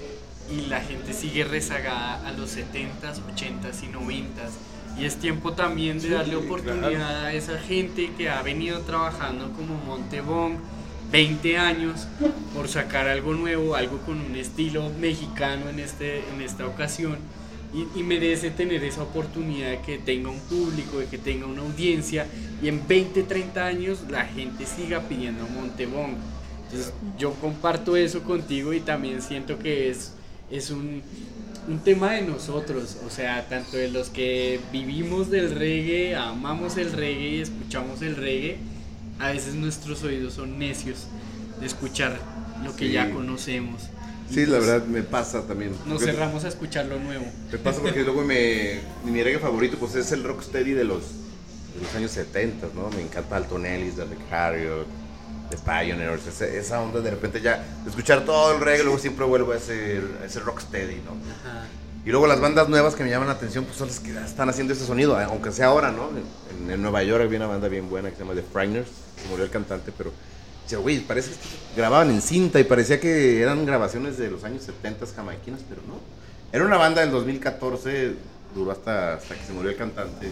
y la gente sigue rezagada a los 70s, 80s y 90s. Y es tiempo también de
Sí,
darle oportunidad
claro.
a esa gente que ha venido trabajando como Montebón 20 años por sacar algo nuevo, algo con un estilo mexicano en, este, en esta ocasión. Y, y merece tener esa oportunidad de que tenga un público, de que tenga una audiencia y en 20, 30 años la gente siga pidiendo Montebón. Entonces yo comparto eso contigo y también siento que es, es un, un tema de nosotros, o sea, tanto de los que vivimos del reggae, amamos el reggae y escuchamos el reggae, a veces nuestros oídos son necios de escuchar lo que
Sí.
ya conocemos.
Sí, la verdad me pasa también.
Nos cerramos a escuchar lo nuevo.
Me pasa porque luego me, mi reggae favorito pues es el rocksteady de los, de los años 70, ¿no? Me encanta Alton Ellis, Derek Harriott, The Pioneers, ese- esa onda de repente ya, de escuchar todo el reggae, luego siempre vuelvo a ese, a ese rocksteady, ¿no?
Ajá.
Y luego las bandas nuevas que me llaman la atención pues son las que están haciendo ese sonido, aunque sea ahora, ¿no? En, en Nueva York había una banda bien buena que se llama The Frighteners, se murió el cantante, pero... Decía, güey, parece que grababan en cinta y parecía que eran grabaciones de los años 70 jamaiquinas, pero no. Era una banda del 2014, duró hasta, hasta que se murió el cantante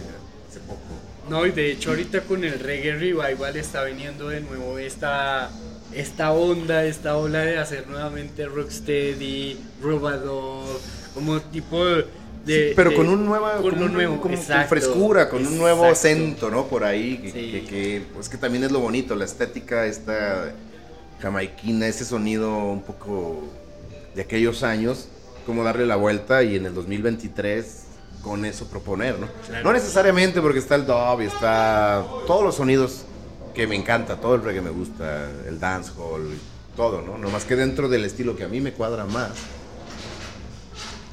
hace poco.
No, y de hecho ahorita con el reggae revival está viniendo de nuevo esta, esta onda, esta ola de hacer nuevamente rocksteady, robador, como tipo de...
Sí, pero
de-
con un nuevo,
con
con
un nuevo,
con
exacto,
frescura, con un nuevo acento, ¿no? Por ahí, que,
Sí.
que, que, pues que también es lo bonito, la estética esta jamaiquina, ese sonido un poco de aquellos años, como darle la vuelta y en el 2023 con eso proponer, ¿no?
Claro.
No necesariamente porque está el dub y está todos los sonidos que me encanta, todo el reggae me gusta, el dancehall, todo, ¿no? No más que dentro del estilo que a mí me cuadra más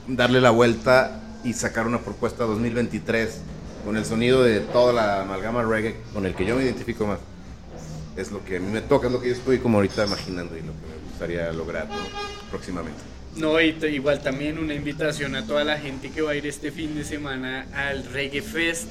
darle la vuelta y sacar una propuesta 2023 con el sonido de toda la amalgama reggae con el que yo me identifico más. es lo que a mí me toca, es lo que yo estoy como ahorita imaginando y lo que me gustaría lograr ¿no? próximamente.
No, y igual también una invitación a toda la gente que va a ir este fin de semana al Reggae Fest.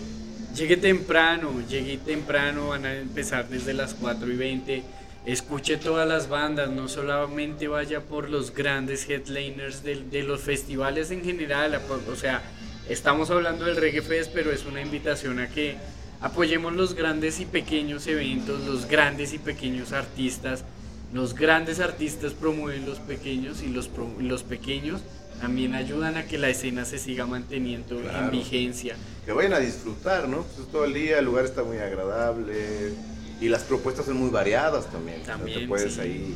Llegue temprano, llegue temprano, van a empezar desde las 4 y 20. Escuche todas las bandas, no solamente vaya por los grandes headliners del- de, los festivales en general. O sea, estamos hablando del Reggae Fest, pero es una invitación a que apoyemos los grandes y pequeños eventos, los grandes y pequeños artistas. Los grandes artistas promueven los pequeños y los, pro- los pequeños también ayudan a que la escena se siga manteniendo en vigencia.
Que vayan a disfrutar, ¿no? Pues todo el día, el lugar está muy agradable y las propuestas son muy variadas también. O sea,
También,
te puedes
sí.
ahí,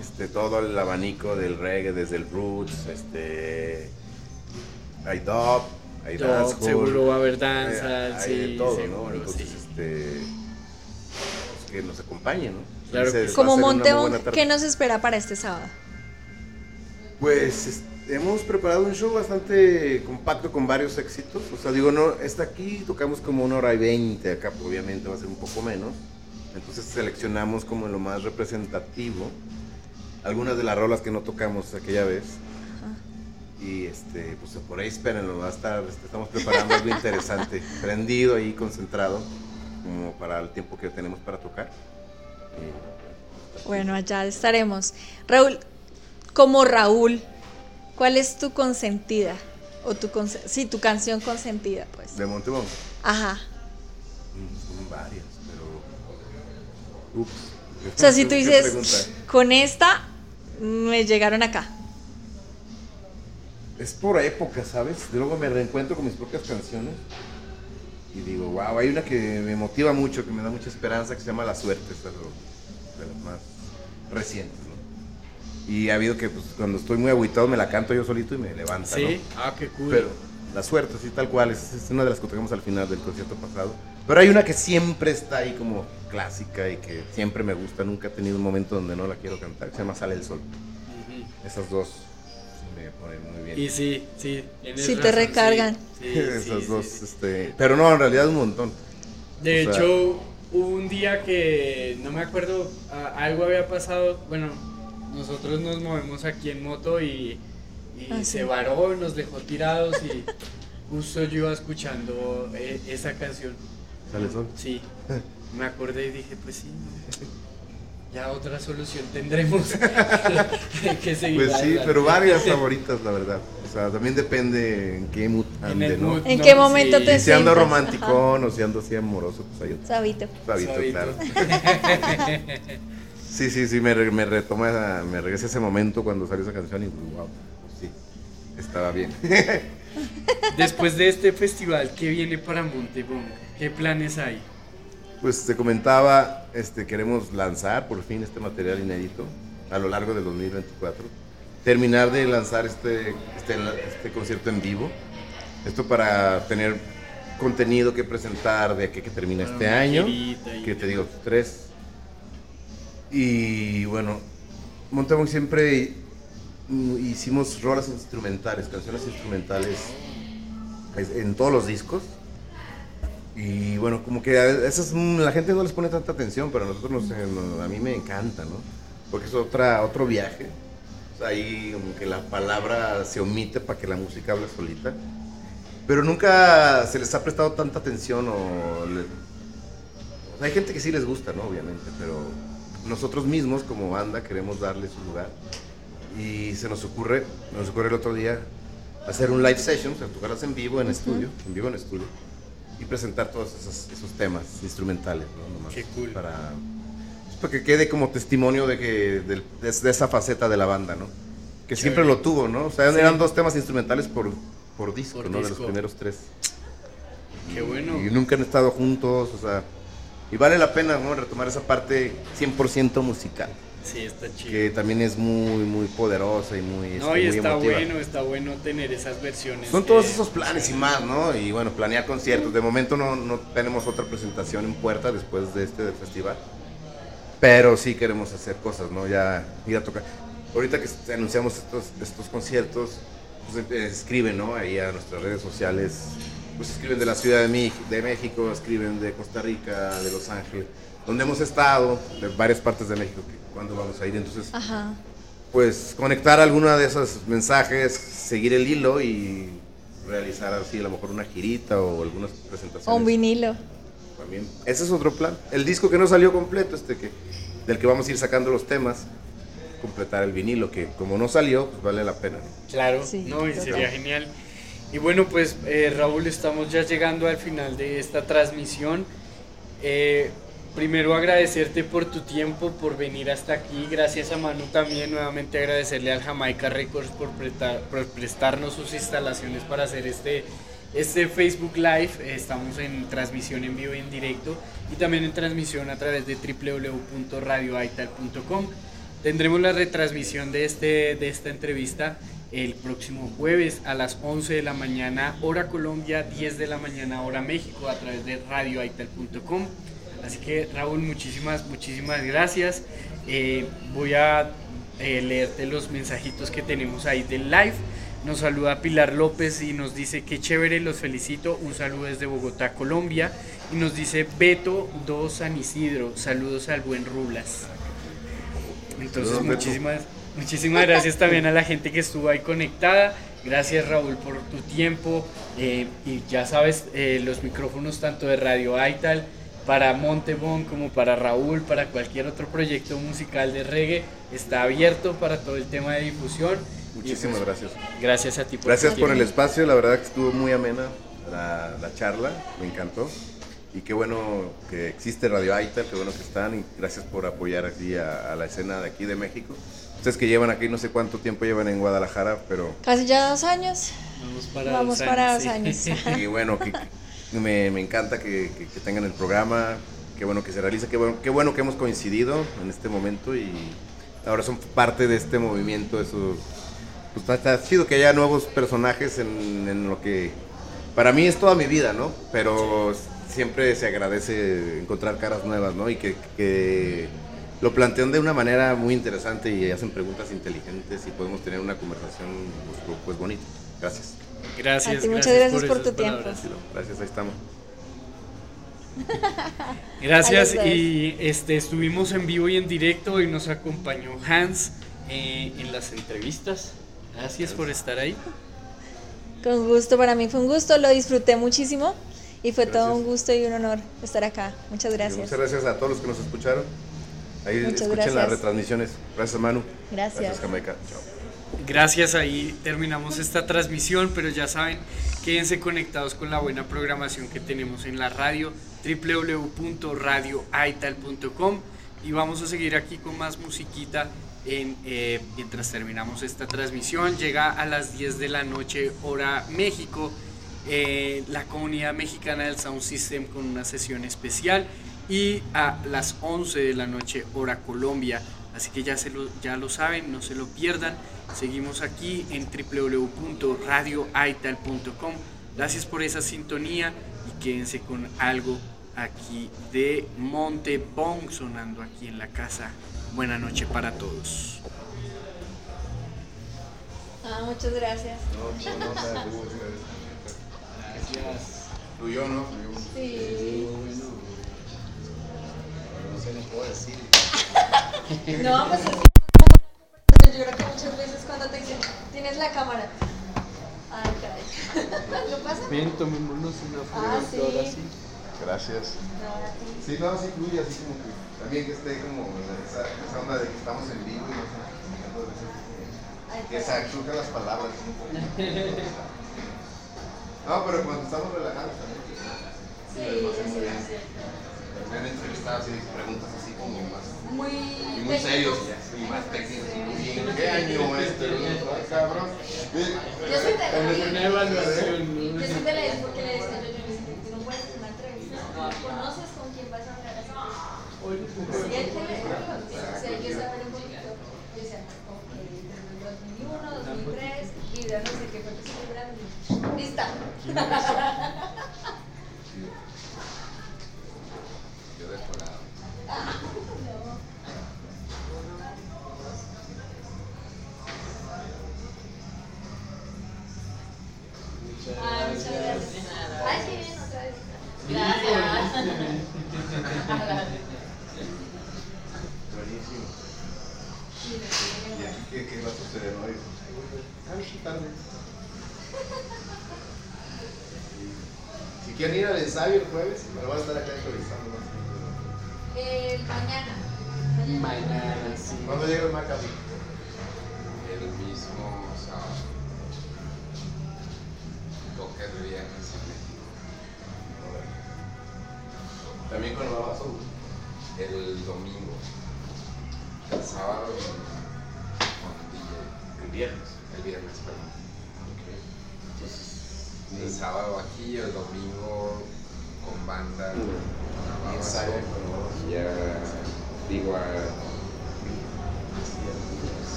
este, todo el abanico del reggae, desde el roots, este, hay dub, hay dancehall,
seguro va a haber
eh,
danza,
hay de
sí,
todo,
seguro,
¿no? Entonces,
sí.
este, pues, que nos acompañe, ¿no?
Claro que
Entonces, a
Como
tarde.
¿qué nos espera para este sábado?
Pues es- hemos preparado un show bastante compacto con varios éxitos. O sea, digo, no, está aquí, tocamos como una hora y veinte, acá obviamente va a ser un poco menos. Entonces seleccionamos como lo más representativo algunas de las rolas que no tocamos aquella vez. Y este, pues por ahí espérenlo, va a estar, este, estamos preparando algo interesante, prendido ahí, concentrado, como para el tiempo que tenemos para tocar.
Bueno, allá estaremos. Raúl, como Raúl, ¿cuál es tu consentida? O tu conse- sí, tu canción consentida, pues.
de Montebón.
Ajá.
Mm, Son varias, pero. Ups.
O sea, si tú
¿Qué
dices, con esta me llegaron acá.
Es por época, ¿sabes? Luego me reencuentro con mis propias canciones. Y digo, wow, hay una que me motiva mucho, que me da mucha esperanza, que se llama La Suerte, es de lo- de las más recientes, ¿no? Y ha habido que, pues, cuando estoy muy agüitado, me la canto yo solito y me levanta,
Sí,
¿no?
ah, qué cool.
Pero La Suerte, sí, tal cual, es, es una de las que tocamos al final del concierto pasado. Pero hay una que siempre está ahí como clásica y que siempre me gusta, nunca he tenido un momento donde no la quiero cantar, que se llama Sale el Sol.
Ujú.
Esas dos me ponen muy bien.
Y sí, sí.
Sí te
razón,
recargan.
sí, sí,
Esas
sí,
dos, este, pero no, en realidad un montón.
De
O sea-
hecho, hubo un día que no me acuerdo, algo había pasado. Bueno, nosotros nos movemos aquí en moto y, y
Ah, sí.
se varó, nos dejó tirados y justo yo iba escuchando eh, esa canción.
Sale sol.
Sí, me acordé y dije, pues sí, ya otra solución tendremos que seguir.
Pues sí,
adelante.
pero varias favoritas, la verdad. O sea, también depende en qué mood
En
ande,
el
¿no?
mood,
¿En
no,
qué momento
sí.
te
si ando romanticón o si ando así amoroso, pues hay otro.
Sabito.
Sabito,
Sabito.
claro. Sí, sí, sí, me, me retoma, esa- me regresa ese momento cuando salió esa canción y wow, sí, estaba bien.
Después de este festival, ¿qué viene para Montebón? ¿Qué planes hay?
Pues te comentaba, este, queremos lanzar por fin este material inédito a lo largo del 2024. Terminar de lanzar este, este, este concierto en vivo. Esto para tener contenido que presentar de aquí que termina este año. Que te digo, tres. Y bueno, Montemón siempre hicimos rolas instrumentales, canciones instrumentales es- en todos los discos. Y bueno, como que a esas mm, la gente no les pone tanta atención, pero a nosotros nos- eh, a mí me encanta, ¿no? Porque es otra, otro viaje. O sea, ahí como que la palabra se omite para que la música hable solita. Pero nunca se les ha prestado tanta atención o... le- o sea, hay gente que sí les gusta, ¿no? Obviamente, pero nosotros mismos como banda queremos darle su lugar. Y se nos ocurre, nos ocurre el otro día hacer un live session, o sea, tocarlas en vivo en estudio, en vivo en estudio, y presentar todos esos, esos temas instrumentales, ¿no? Nomás
Qué cool.
Para, pues, para que quede como testimonio de, que, del- de, de esa faceta de la banda, ¿no? Que siempre lo tuvo, ¿no? O sea,
Sí.
eran dos temas instrumentales por, por disco,
Por
¿no? De los
disco.
primeros tres.
Qué bueno.
Y nunca han estado juntos, o sea, y vale la pena, ¿no? Retomar esa parte 100% musical,
Sí, está chido.
que también es muy, muy poderosa y muy,
No,
este,
y
muy
está
emotiva.
bueno, está bueno tener esas versiones.
Son todos esos planes y más, ¿no? Y bueno, planear conciertos. De momento no, no tenemos otra presentación en puerta después de este festival. Pero sí queremos hacer cosas, ¿no? Ya ir a tocar. Ahorita que anunciamos estos, estos conciertos, pues eh, escriben, ¿no? Ahí a nuestras redes sociales. Pues escriben de la Ciudad de, Mi- de México, escriben de Costa Rica, de Los Ángeles. donde hemos estado, de varias partes de México, que cuando vamos a ir. Entonces, pues conectar alguna de esos mensajes, seguir el hilo y realizar así a lo mejor una girita o algunas presentaciones.
O un vinilo.
También. Ese es otro plan. El disco que no salió completo, este que del que vamos a ir sacando los temas, completar el vinilo, que como no salió, pues vale la pena.
Claro, no, y sería genial. Y bueno, pues eh, Raúl, estamos ya llegando al final de esta transmisión. Eh, primero agradecerte por tu tiempo, por venir hasta aquí. Gracias a Manu también, nuevamente agradecerle al Jamaica Records por, por prestarnos sus instalaciones para hacer este, este Facebook Live. Estamos en transmisión en vivo y en directo y también en transmisión a través de www.radioaital.com. Tendremos la retransmisión de, este, de esta entrevista el próximo jueves a las 11 de la mañana, hora Colombia, 10 de la mañana, hora México, a través de radioaital.com. Así que Raúl, muchísimas, muchísimas gracias. Eh, voy a eh, leerte los mensajitos que tenemos ahí del live. Nos saluda Pilar López y nos dice que chévere, los felicito. Un saludo desde Bogotá, Colombia. Y nos dice Beto 2 San Isidro. Saludos al buen Rulas. Entonces, muchísimas, muchísimas gracias también a la gente que estuvo ahí conectada. Gracias Raúl por tu tiempo. Eh, y ya sabes, los micrófonos tanto de Radio Aital para Montebón como para Raúl, para cualquier otro proyecto musical de reggae, está abierto para todo el tema de difusión.
Muchísimas pues, gracias.
Gracias a ti
por Gracias por el espacio, la verdad que estuvo muy amena la, charla, me encantó. Y qué bueno que existe Radio Aita, qué bueno que están y gracias por apoyar aquí a, la escena de aquí de México. Ustedes que llevan aquí, no sé cuánto tiempo llevan en Guadalajara, pero...
Casi ya dos años.
Vamos para
Vamos
dos
para dos años.
y bueno, que, me, me encanta que, que, tengan el programa, qué bueno que se realiza, qué bueno, qué bueno que hemos coincidido en este momento y ahora son parte de este movimiento, eso pues está, chido que haya nuevos personajes en, en, lo que para mí es toda mi vida, ¿no? Pero siempre se agradece encontrar caras nuevas, ¿no? Y que, que lo plantean de una manera muy interesante y hacen preguntas inteligentes y podemos tener una conversación pues, pues bonita. Gracias.
Gracias.
muchas gracias por, tu tiempo.
Gracias, ahí estamos.
Gracias y este estuvimos en vivo y en directo y nos acompañó Hans eh, en las entrevistas. Gracias por estar ahí.
Con gusto, para mí fue un gusto, lo disfruté muchísimo y fue todo un gusto y un honor estar acá. Muchas gracias.
muchas gracias a todos los que nos escucharon. Ahí escuchen las retransmisiones. Gracias, Manu.
Gracias.
Gracias, Jamaica. Chao.
Gracias, ahí terminamos esta transmisión, pero ya saben, quédense conectados con la buena programación que tenemos en la radio, www.radioaital.com y vamos a seguir aquí con más musiquita en, eh, mientras terminamos esta transmisión. Llega a las 10 de la noche, hora México, eh, la comunidad mexicana del Sound System con una sesión especial y a las 11 de la noche, hora Colombia. Así que ya, se lo, ya lo saben, no se lo pierdan. Seguimos aquí en www.radioaital.com. Gracias por esa sintonía y quédense con algo aquí de Montebón sonando aquí en la casa. Buena noche para todos.
Ah, muchas gracias.
No, no, no, gracias. Tú y yo, ¿no?
Sí.
Bueno, no sé, no puedo decir.
No, pues yo creo que muchas veces cuando te dicen, tienes la cámara. Ay, caray. ¿Lo pasa?
Bien, tomémonos una foto
ah, sí.
así. Gracias. sí, no, sí fluye así como que también que esté como esa, esa onda de que estamos en vivo y no sé, que se surjan las palabras. no, pero cuando estamos relajados también.
Sí, sí, sí,
Me han entrevistado así, preguntas así como más.
Muy,
y muy serios y más técnicos. ¿En qué año este? cabrón.
Yo soy de
la evaluación.
Yo soy de la porque le decía yo, yo no puedes una entrevista, no conoces con quién vas a hablar. Sí, hay que o sea, hay que saber un poquito. Yo decía, ok, desde el 2001, 2003, y ya no sé qué fue que se libraron. Lista.
Ensayo el jueves,